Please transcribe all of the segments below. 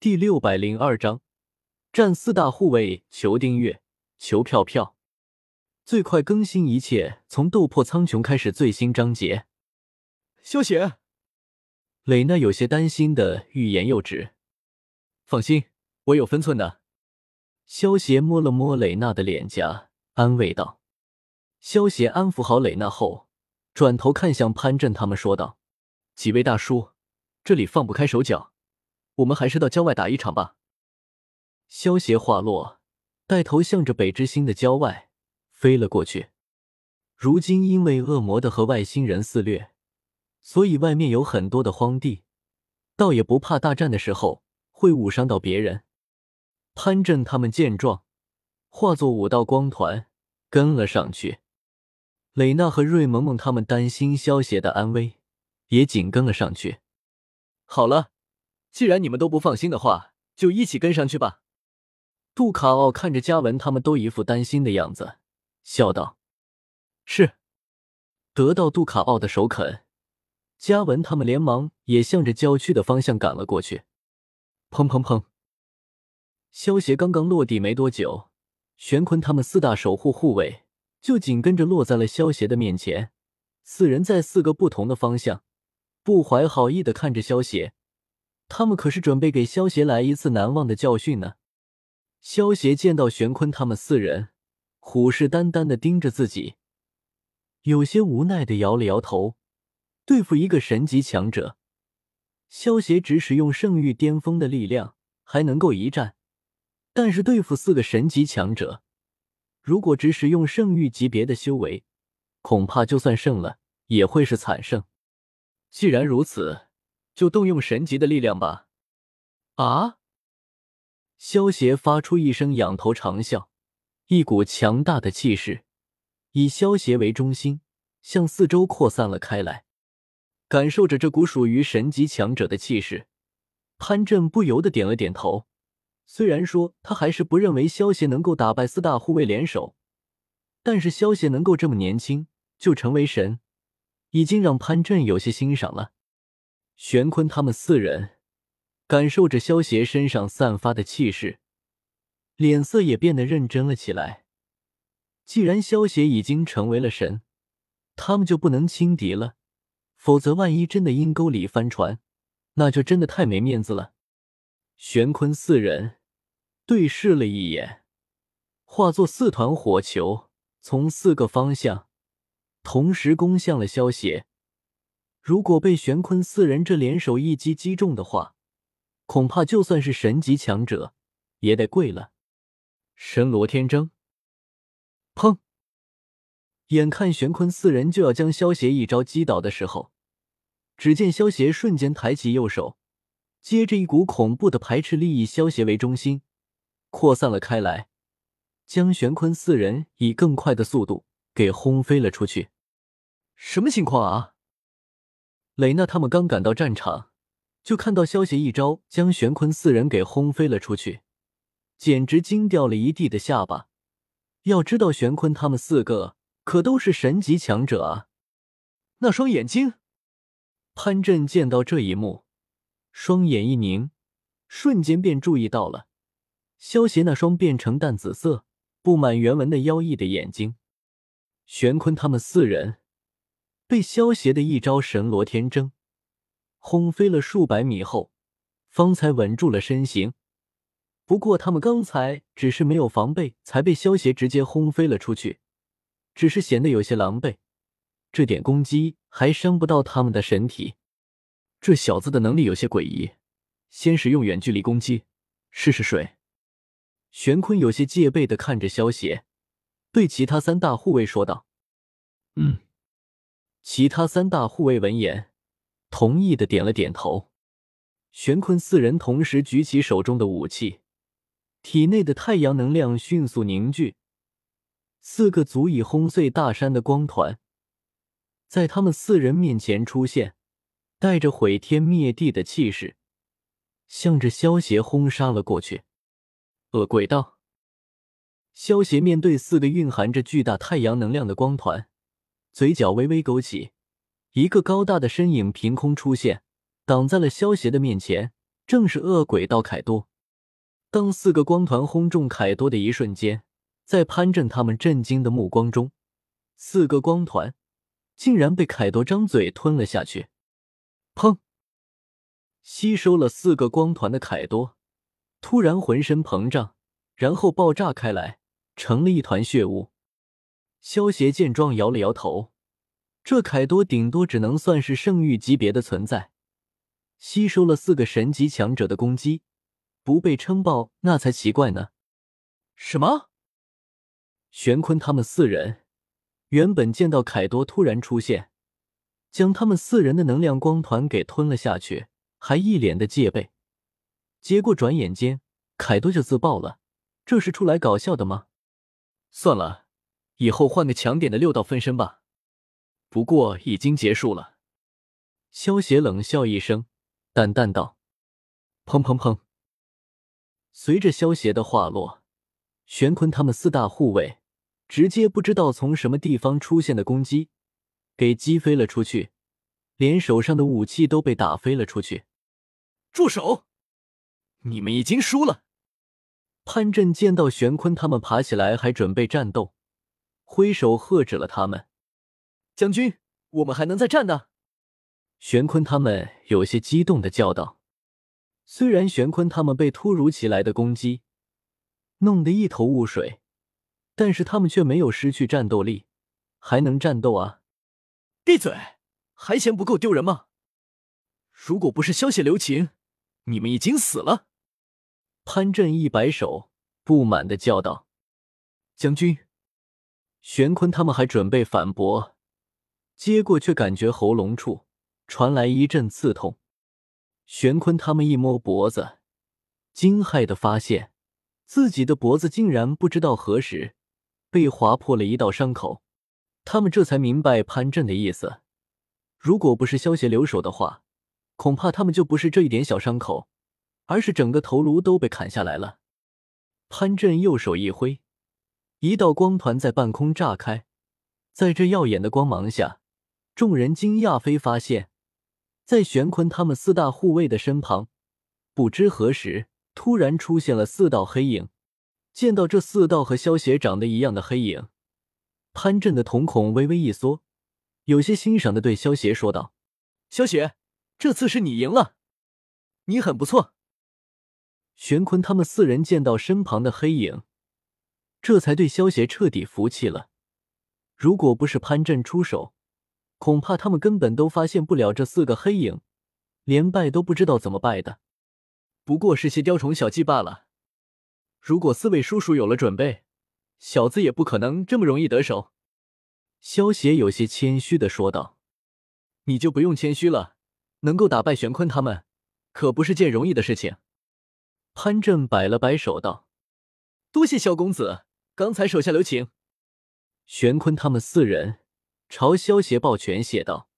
第六百零二章，战四大护卫，求订阅，求票票，最快更新一切从斗破苍穹开始最新章节。萧邪，蕾娜有些担心的欲言又止。放心，我有分寸的。萧邪摸了摸蕾娜的脸颊，安慰道。萧邪安抚好蕾娜后，转头看向潘震他们，说道：“几位大叔，这里放不开手脚，我们还是到郊外打一场吧。”萧邪话落，带头向着北之星的郊外飞了过去。如今因为恶魔的和外星人肆虐，所以外面有很多的荒地，倒也不怕大战的时候会误伤到别人。潘震他们见状，化作五道光团跟了上去。蕾娜和瑞萌萌他们担心萧邪的安危，也紧跟了上去。好了，既然你们都不放心的话，就一起跟上去吧。杜卡奥看着嘉文他们都一副担心的样子，笑道：“是。”得到杜卡奥的首肯，嘉文他们连忙也向着郊区的方向赶了过去。砰砰砰！萧邪刚刚落地没多久，玄坤他们四大守护护卫。就紧跟着落在了萧邪的面前，四人在四个不同的方向，不怀好意的看着萧邪，他们可是准备给萧邪来一次难忘的教训呢。萧邪见到玄坤他们四人虎视眈眈的盯着自己，有些无奈的摇了摇头。对付一个神级强者，萧邪只使用圣域巅峰的力量还能够一战，但是对付四个神级强者。如果只使用圣域级别的修为，恐怕就算胜了，也会是惨胜。既然如此，就动用神级的力量吧！啊！萧邪发出一声仰头长啸，一股强大的气势以萧邪为中心，向四周扩散了开来。感受着这股属于神级强者的气势，潘震不由得点了点头。虽然说他还是不认为萧邪能够打败四大护卫联手，但是萧邪能够这么年轻就成为神，已经让潘震有些欣赏了。玄坤他们四人感受着萧邪身上散发的气势，脸色也变得认真了起来。既然萧邪已经成为了神，他们就不能轻敌了，否则万一真的阴沟里翻船，那就真的太没面子了。玄坤四人。对视了一眼，化作四团火球，从四个方向同时攻向了萧邪。如果被玄坤四人这联手一击击中的话，恐怕就算是神级强者也得跪了。神罗天征，砰！眼看玄坤四人就要将萧邪一招击倒的时候，只见萧邪瞬间抬起右手，接着一股恐怖的排斥力以萧邪为中心。扩散了开来，将玄坤四人以更快的速度给轰飞了出去。什么情况啊？雷娜他们刚赶到战场，就看到萧邪一招将玄坤四人给轰飞了出去，简直惊掉了一地的下巴。要知道，玄坤他们四个可都是神级强者啊！那双眼睛，潘震见到这一幕，双眼一凝，瞬间便注意到了。萧邪那双变成淡紫色、布满原纹的妖异的眼睛，玄坤他们四人被萧邪的一招神罗天征轰飞了数百米后，方才稳住了身形。不过他们刚才只是没有防备，才被萧邪直接轰飞了出去，只是显得有些狼狈。这点攻击还伤不到他们的神体。这小子的能力有些诡异，先使用远距离攻击，试试水。玄坤有些戒备的看着萧邪，对其他三大护卫说道：“嗯。”其他三大护卫闻言，同意的点了点头。玄坤四人同时举起手中的武器，体内的太阳能量迅速凝聚，四个足以轰碎大山的光团，在他们四人面前出现，带着毁天灭地的气势，向着萧邪轰杀了过去。恶鬼道，萧邪面对四个蕴含着巨大太阳能量的光团，嘴角微微勾起，一个高大的身影凭空出现，挡在了萧邪的面前，正是恶鬼道凯多。当四个光团轰中凯多的一瞬间，在潘震他们震惊的目光中，四个光团竟然被凯多张嘴吞了下去。砰！吸收了四个光团的凯多突然浑身膨胀，然后爆炸开来，成了一团血雾。萧协见状摇了摇头，这凯多顶多只能算是圣域级别的存在，吸收了四个神级强者的攻击，不被撑爆那才奇怪呢。什么？玄坤他们四人原本见到凯多突然出现，将他们四人的能量光团给吞了下去，还一脸的戒备，结果转眼间凯多就自爆了，这是出来搞笑的吗？算了。以后换个强点的六道分身吧。不过已经结束了。萧邪冷笑一声，淡淡道：“砰砰砰！”随着萧邪的话落，玄坤他们四大护卫直接不知道从什么地方出现的攻击给击飞了出去，连手上的武器都被打飞了出去。住手！你们已经输了。潘震见到玄坤他们爬起来，还准备战斗。挥手喝止了他们，将军，我们还能再战呢。玄坤他们有些激动的叫道。虽然玄坤他们被突如其来的攻击弄得一头雾水，但是他们却没有失去战斗力，还能战斗啊！闭嘴，还嫌不够丢人吗？如果不是消息留情，你们已经死了。潘震一摆手，不满的叫道：“将军。”玄坤他们还准备反驳，接过却感觉喉咙处传来一阵刺痛。玄坤他们一摸脖子，惊骇的发现自己的脖子竟然不知道何时被划破了一道伤口。他们这才明白潘震的意思，如果不是萧协留守的话，恐怕他们就不是这一点小伤口，而是整个头颅都被砍下来了。潘震右手一挥。一道光团在半空炸开，在这耀眼的光芒下，众人惊讶非发现，在玄坤他们四大护卫的身旁，不知何时突然出现了四道黑影。见到这四道和萧邪长得一样的黑影，潘震的瞳孔微微一缩，有些欣赏的对萧邪说道：“萧邪，这次是你赢了，你很不错。”玄坤他们四人见到身旁的黑影。这才对萧协彻底服气了。如果不是潘震出手，恐怕他们根本都发现不了这四个黑影，连败都不知道怎么败的。不过是些雕虫小技罢了。如果四位叔叔有了准备，小子也不可能这么容易得手。萧协有些谦虚的说道：“你就不用谦虚了，能够打败玄坤他们，可不是件容易的事情。”潘震摆了摆手道：“多谢萧公子。”刚才手下留情，玄坤他们四人朝萧协抱拳谢道：“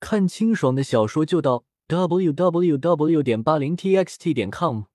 看清爽的小说就到 w w w. 点八零 t x t 点 com。”